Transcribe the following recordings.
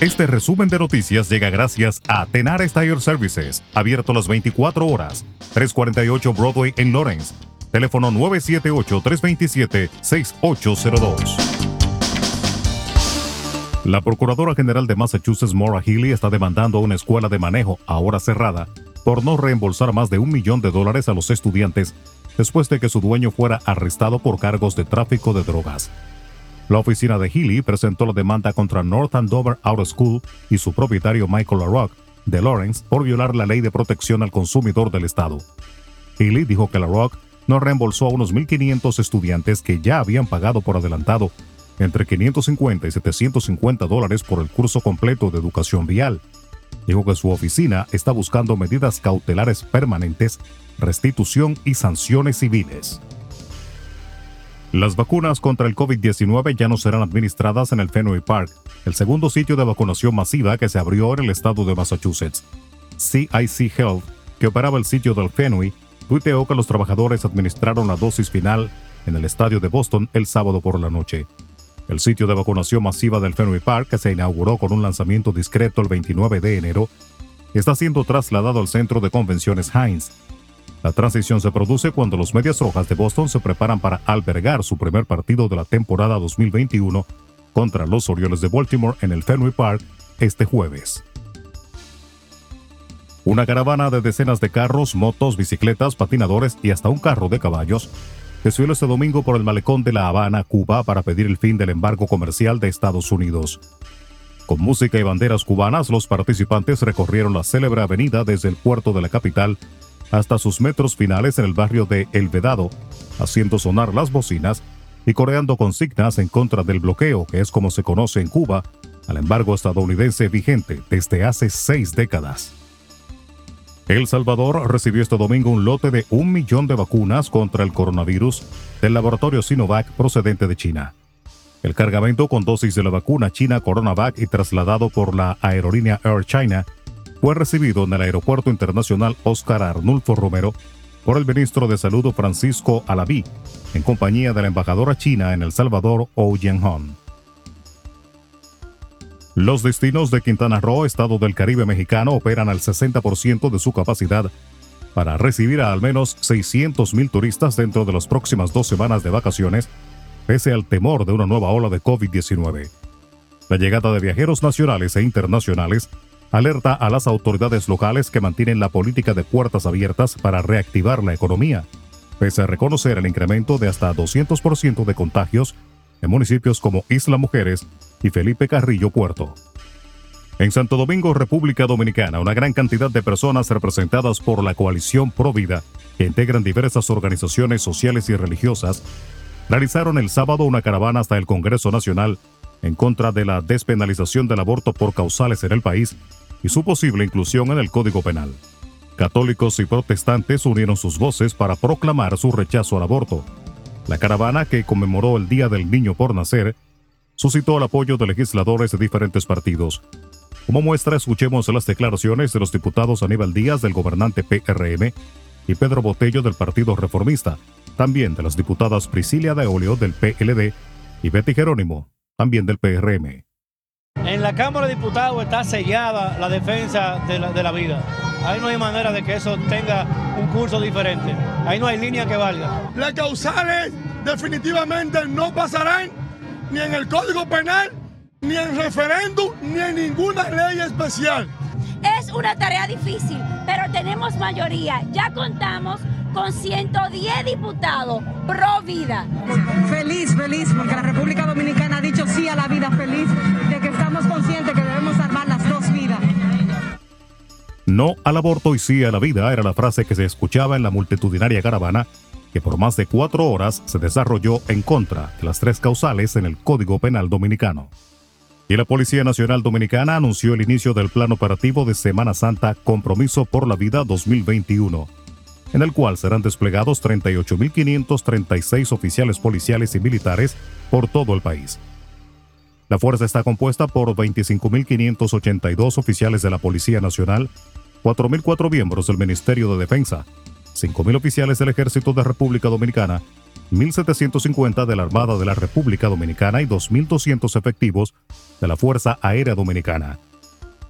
Este resumen de noticias llega gracias a Tenar Tire Services, abierto las 24 horas, 348 Broadway en Lawrence. Teléfono 978-327-6802. La Procuradora General de Massachusetts, Maura Healy, está demandando a una escuela de manejo, ahora cerrada, por no reembolsar más de un millón de dólares a los estudiantes después de que su dueño fuera arrestado por cargos de tráfico de drogas. La oficina de Healy presentó la demanda contra North Andover Out School y su propietario Michael LaRock de Lawrence por violar la ley de protección al consumidor del estado. Healy dijo que LaRock no reembolsó a unos 1.500 estudiantes que ya habían pagado por adelantado entre 550 y 750 dólares por el curso completo de educación vial. Dijo que su oficina está buscando medidas cautelares permanentes, restitución y sanciones civiles. Las vacunas contra el COVID-19 ya no serán administradas en el Fenway Park, el segundo sitio de vacunación masiva que se abrió en el estado de Massachusetts. CIC Health, que operaba el sitio del Fenway, tuiteó que los trabajadores administraron la dosis final en el estadio de Boston el sábado por la noche. El sitio de vacunación masiva del Fenway Park, que se inauguró con un lanzamiento discreto el 29 de enero, está siendo trasladado al centro de convenciones Heinz, la transición se produce cuando los Medias Rojas de Boston se preparan para albergar su primer partido de la temporada 2021 contra los Orioles de Baltimore en el Fenway Park este jueves. Una caravana de decenas de carros, motos, bicicletas, patinadores y hasta un carro de caballos desfiló este domingo por el malecón de La Habana, Cuba, para pedir el fin del embargo comercial de Estados Unidos. Con música y banderas cubanas, los participantes recorrieron la célebre avenida desde el puerto de la capital hasta sus metros finales en el barrio de El Vedado, haciendo sonar las bocinas y coreando consignas en contra del bloqueo, que es como se conoce en Cuba, al embargo estadounidense vigente desde hace seis décadas. El Salvador recibió este domingo un lote de un millón de vacunas contra el coronavirus del laboratorio Sinovac procedente de China. El cargamento con dosis de la vacuna china Coronavac y trasladado por la aerolínea Air China fue recibido en el Aeropuerto Internacional Oscar Arnulfo Romero por el ministro de Salud Francisco Alaví, en compañía de la embajadora china en El Salvador, Ou Jianhong. Los destinos de Quintana Roo, estado del Caribe mexicano, operan al 60% de su capacidad para recibir a al menos 600.000 turistas dentro de las próximas dos semanas de vacaciones, pese al temor de una nueva ola de COVID-19. La llegada de viajeros nacionales e internacionales alerta a las autoridades locales que mantienen la política de puertas abiertas para reactivar la economía, pese a reconocer el incremento de hasta 200% de contagios en municipios como Isla Mujeres y Felipe Carrillo Puerto. En Santo Domingo, República Dominicana, una gran cantidad de personas representadas por la coalición Provida, que integran diversas organizaciones sociales y religiosas, realizaron el sábado una caravana hasta el Congreso Nacional en contra de la despenalización del aborto por causales en el país y su posible inclusión en el Código Penal. Católicos y protestantes unieron sus voces para proclamar su rechazo al aborto. La caravana, que conmemoró el Día del Niño por Nacer, suscitó el apoyo de legisladores de diferentes partidos. Como muestra, escuchemos las declaraciones de los diputados Aníbal Díaz del gobernante PRM y Pedro Botello del Partido Reformista, también de las diputadas Priscilia de Oleo del PLD y Betty Jerónimo, también del PRM. En la Cámara de Diputados está sellada la defensa de la, vida. Ahí no hay manera de que eso tenga un curso diferente. Ahí no hay línea que valga. Las causales definitivamente no pasarán ni en el Código Penal, ni en referéndum, ni en ninguna ley especial. Es una tarea difícil, pero tenemos mayoría. Ya contamos con 110 diputados pro vida. Feliz, feliz, porque la República Dominicana No al aborto y sí a la vida era la frase que se escuchaba en la multitudinaria caravana que por más de cuatro horas se desarrolló en contra de las tres causales en el Código Penal Dominicano. Y la Policía Nacional Dominicana anunció el inicio del Plan Operativo de Semana Santa Compromiso por la Vida 2021 en el cual serán desplegados 38.536 oficiales policiales y militares por todo el país. La fuerza está compuesta por 25.582 oficiales de la Policía Nacional, 4.004 miembros del Ministerio de Defensa, 5.000 oficiales del Ejército de República Dominicana 1.750 de la Armada de la República Dominicana y 2.200 efectivos de la Fuerza Aérea Dominicana.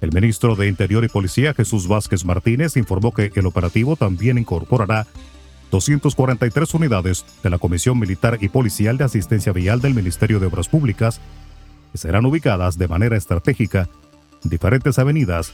El ministro de Interior y Policía Jesús Vázquez Martínez informó que el operativo también incorporará 243 unidades de la Comisión Militar y Policial de Asistencia Vial del Ministerio de Obras Públicas, que serán ubicadas de manera estratégica en diferentes avenidas